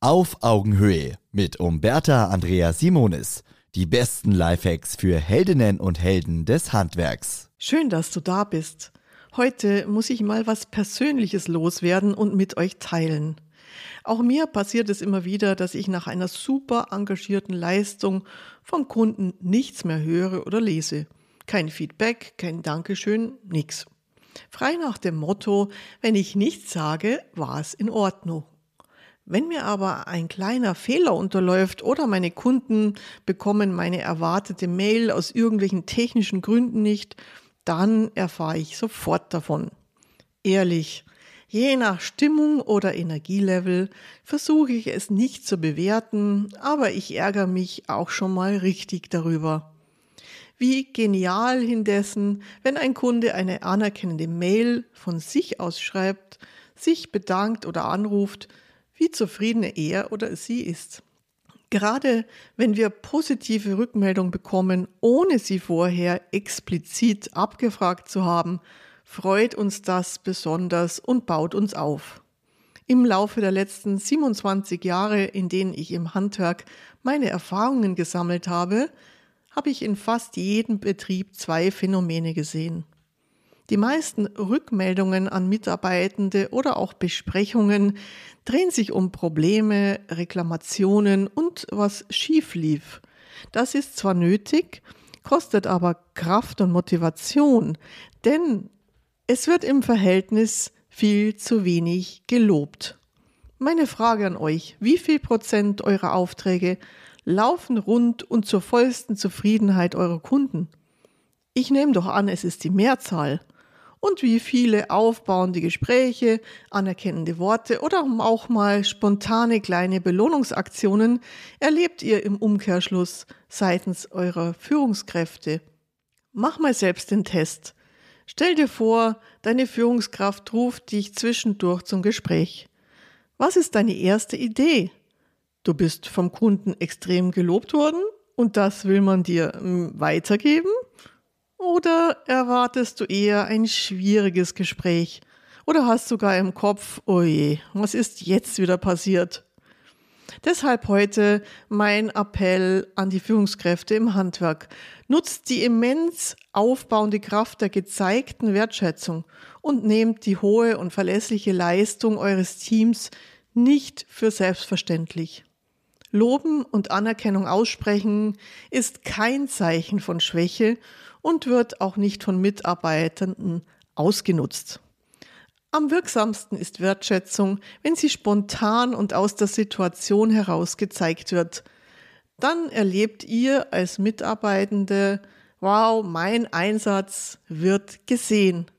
Auf Augenhöhe mit Umberta Andrea Simonis. Die besten Lifehacks für Heldinnen und Helden des Handwerks. Schön, dass du da bist. Heute muss ich mal was Persönliches loswerden und mit euch teilen. Auch mir passiert es immer wieder, dass ich nach einer super engagierten Leistung vom Kunden nichts mehr höre oder lese. Kein Feedback, kein Dankeschön, nix. Frei nach dem Motto, wenn ich nichts sage, war es in Ordnung. Wenn mir aber ein kleiner Fehler unterläuft oder meine Kunden bekommen meine erwartete Mail aus irgendwelchen technischen Gründen nicht, dann erfahre ich sofort davon. Ehrlich, je nach Stimmung oder Energielevel versuche ich es nicht zu bewerten, aber ich ärgere mich auch schon mal richtig darüber. Wie genial hindessen, wenn ein Kunde eine anerkennende Mail von sich aus schreibt, sich bedankt oder anruft, wie zufrieden er oder sie ist. Gerade wenn wir positive Rückmeldung bekommen, ohne sie vorher explizit abgefragt zu haben, freut uns das besonders und baut uns auf. Im Laufe der letzten 27 Jahre, in denen ich im Handwerk meine Erfahrungen gesammelt habe, habe ich in fast jedem Betrieb zwei Phänomene gesehen. Die meisten Rückmeldungen an Mitarbeitende oder auch Besprechungen drehen sich um Probleme, Reklamationen und was schief lief. Das ist zwar nötig, kostet aber Kraft und Motivation, denn es wird im Verhältnis viel zu wenig gelobt. Meine Frage an euch, wie viel Prozent eurer Aufträge laufen rund und zur vollsten Zufriedenheit eurer Kunden. Ich nehme doch an, es ist die Mehrzahl. Und wie viele aufbauende Gespräche, anerkennende Worte oder auch mal spontane kleine Belohnungsaktionen erlebt ihr im Umkehrschluss seitens eurer Führungskräfte? Mach mal selbst den Test. Stell dir vor, deine Führungskraft ruft dich zwischendurch zum Gespräch. Was ist deine erste Idee? Du bist vom Kunden extrem gelobt worden und das will man dir hm, weitergeben? Oder erwartest du eher ein schwieriges Gespräch? Oder hast sogar im Kopf, oje, oh was ist jetzt wieder passiert? Deshalb heute mein Appell an die Führungskräfte im Handwerk. Nutzt die immens aufbauende Kraft der gezeigten Wertschätzung und nehmt die hohe und verlässliche Leistung eures Teams nicht für selbstverständlich. Loben und Anerkennung aussprechen ist kein Zeichen von Schwäche und wird auch nicht von Mitarbeitenden ausgenutzt. Am wirksamsten ist Wertschätzung, wenn sie spontan und aus der Situation heraus gezeigt wird. Dann erlebt ihr als Mitarbeitende, wow, mein Einsatz wird gesehen.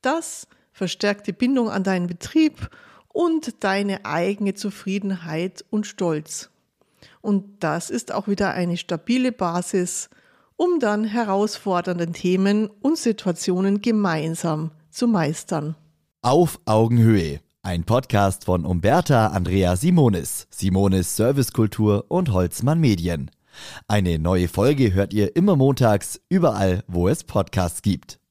Das verstärkt die Bindung an deinen Betrieb und deine eigene Zufriedenheit und Stolz. Und das ist auch wieder eine stabile Basis, um dann herausfordernden Themen und Situationen gemeinsam zu meistern. Auf Augenhöhe. Ein Podcast von Umberta Andrea Simonis, Simonis Servicekultur und Holzmann Medien. Eine neue Folge hört ihr immer montags, überall, wo es Podcasts gibt.